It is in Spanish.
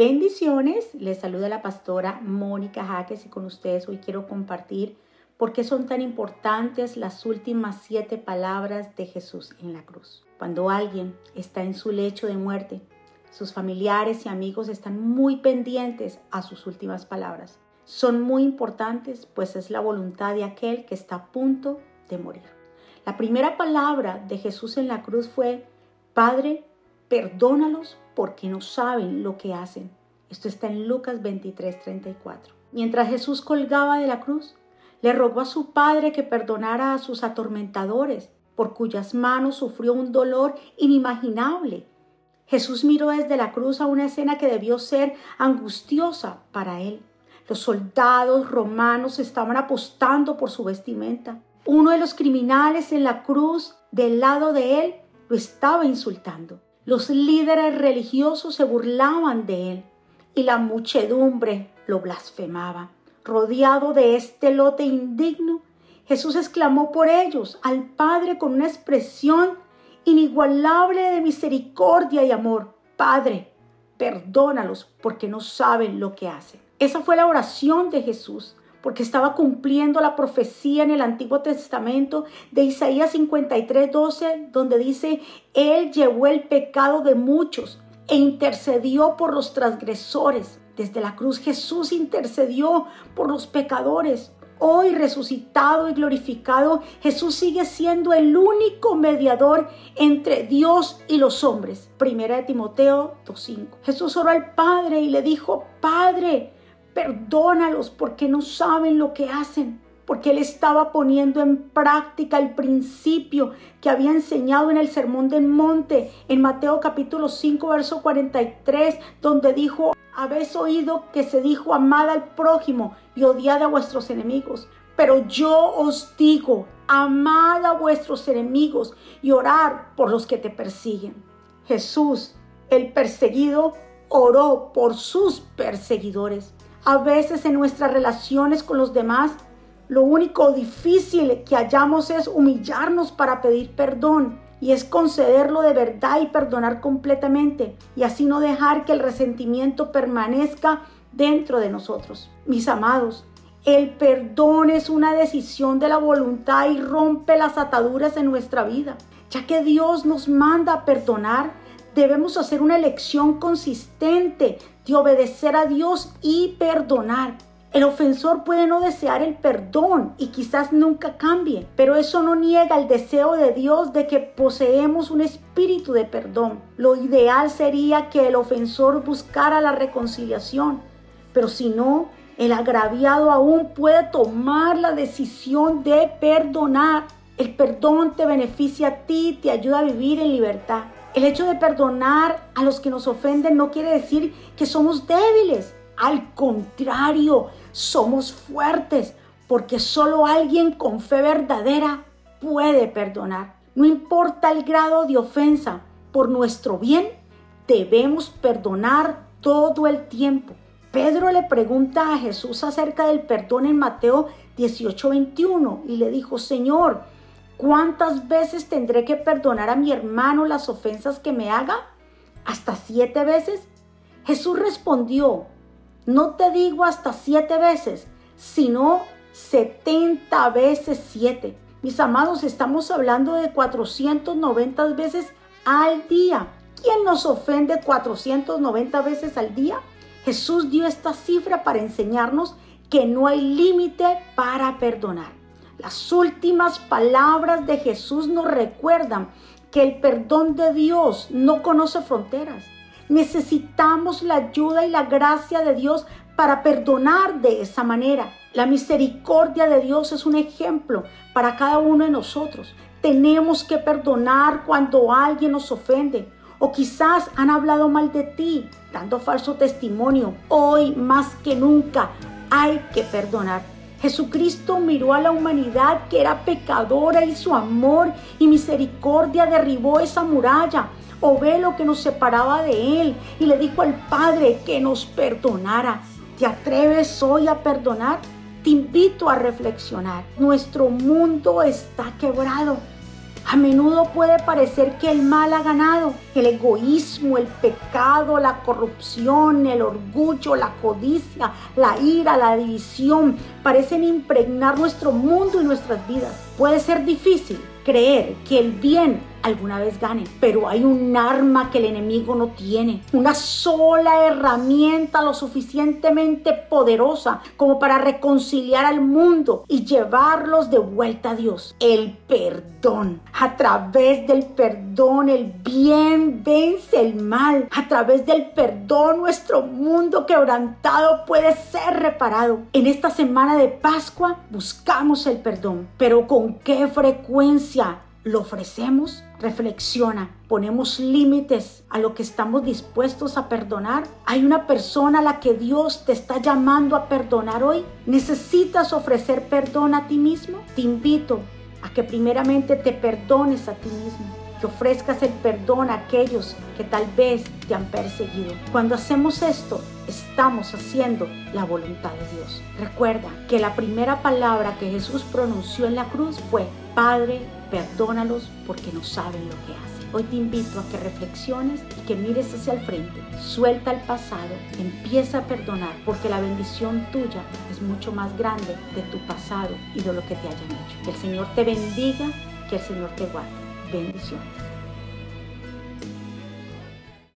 Bendiciones, les saluda la pastora Mónica Jaques y con ustedes hoy quiero compartir por qué son tan importantes las últimas siete palabras de Jesús en la cruz. Cuando alguien está en su lecho de muerte, sus familiares y amigos están muy pendientes a sus últimas palabras. Son muy importantes pues es la voluntad de aquel que está a punto de morir. La primera palabra de Jesús en la cruz fue, Padre, perdónalos porque no saben lo que hacen. Esto está en Lucas 23, 34. Mientras Jesús colgaba de la cruz, le rogó a su Padre que perdonara a sus atormentadores, por cuyas manos sufrió un dolor inimaginable. Jesús miró desde la cruz a una escena que debió ser angustiosa para él. Los soldados romanos estaban apostando por su vestimenta. Uno de los criminales en la cruz del lado de él lo estaba insultando. Los líderes religiosos se burlaban de él y la muchedumbre lo blasfemaba. Rodeado de este lote indigno, Jesús exclamó por ellos al Padre con una expresión inigualable de misericordia y amor. Padre, perdónalos porque no saben lo que hacen. Esa fue la oración de Jesús porque estaba cumpliendo la profecía en el Antiguo Testamento de Isaías 53, 12, donde dice, Él llevó el pecado de muchos e intercedió por los transgresores. Desde la cruz Jesús intercedió por los pecadores. Hoy resucitado y glorificado, Jesús sigue siendo el único mediador entre Dios y los hombres. Primera de Timoteo 2.5. Jesús oró al Padre y le dijo, Padre, Perdónalos porque no saben lo que hacen, porque Él estaba poniendo en práctica el principio que había enseñado en el Sermón del Monte, en Mateo capítulo 5, verso 43, donde dijo, habéis oído que se dijo, amad al prójimo y odiad a vuestros enemigos. Pero yo os digo, amad a vuestros enemigos y orar por los que te persiguen. Jesús, el perseguido, oró por sus perseguidores. A veces en nuestras relaciones con los demás, lo único difícil que hallamos es humillarnos para pedir perdón y es concederlo de verdad y perdonar completamente y así no dejar que el resentimiento permanezca dentro de nosotros. Mis amados, el perdón es una decisión de la voluntad y rompe las ataduras en nuestra vida. Ya que Dios nos manda a perdonar, debemos hacer una elección consistente de obedecer a Dios y perdonar. El ofensor puede no desear el perdón y quizás nunca cambie, pero eso no niega el deseo de Dios de que poseemos un espíritu de perdón. Lo ideal sería que el ofensor buscara la reconciliación, pero si no, el agraviado aún puede tomar la decisión de perdonar. El perdón te beneficia a ti, te ayuda a vivir en libertad. El hecho de perdonar a los que nos ofenden no quiere decir que somos débiles. Al contrario, somos fuertes porque solo alguien con fe verdadera puede perdonar. No importa el grado de ofensa, por nuestro bien debemos perdonar todo el tiempo. Pedro le pregunta a Jesús acerca del perdón en Mateo 18:21 y le dijo, Señor, ¿Cuántas veces tendré que perdonar a mi hermano las ofensas que me haga? ¿Hasta siete veces? Jesús respondió, no te digo hasta siete veces, sino setenta veces siete. Mis amados, estamos hablando de 490 veces al día. ¿Quién nos ofende 490 veces al día? Jesús dio esta cifra para enseñarnos que no hay límite para perdonar. Las últimas palabras de Jesús nos recuerdan que el perdón de Dios no conoce fronteras. Necesitamos la ayuda y la gracia de Dios para perdonar de esa manera. La misericordia de Dios es un ejemplo para cada uno de nosotros. Tenemos que perdonar cuando alguien nos ofende o quizás han hablado mal de ti, dando falso testimonio. Hoy más que nunca hay que perdonar. Jesucristo miró a la humanidad que era pecadora y su amor y misericordia derribó esa muralla o velo que nos separaba de Él y le dijo al Padre que nos perdonara. ¿Te atreves hoy a perdonar? Te invito a reflexionar. Nuestro mundo está quebrado. A menudo puede parecer que el mal ha ganado. El egoísmo, el pecado, la corrupción, el orgullo, la codicia, la ira, la división parecen impregnar nuestro mundo y nuestras vidas. Puede ser difícil creer que el bien alguna vez gane, pero hay un arma que el enemigo no tiene, una sola herramienta lo suficientemente poderosa como para reconciliar al mundo y llevarlos de vuelta a Dios, el perdón. A través del perdón el bien vence el mal, a través del perdón nuestro mundo quebrantado puede ser reparado. En esta semana de Pascua buscamos el perdón, pero ¿con qué frecuencia? Lo ofrecemos, reflexiona, ponemos límites a lo que estamos dispuestos a perdonar. Hay una persona a la que Dios te está llamando a perdonar hoy. ¿Necesitas ofrecer perdón a ti mismo? Te invito a que primeramente te perdones a ti mismo que ofrezcas el perdón a aquellos que tal vez te han perseguido. Cuando hacemos esto, estamos haciendo la voluntad de Dios. Recuerda que la primera palabra que Jesús pronunció en la cruz fue, Padre, perdónalos porque no saben lo que hacen. Hoy te invito a que reflexiones y que mires hacia el frente. Suelta el pasado, empieza a perdonar porque la bendición tuya es mucho más grande de tu pasado y de lo que te hayan hecho. Que el Señor te bendiga, que el Señor te guarde. Bendiciones.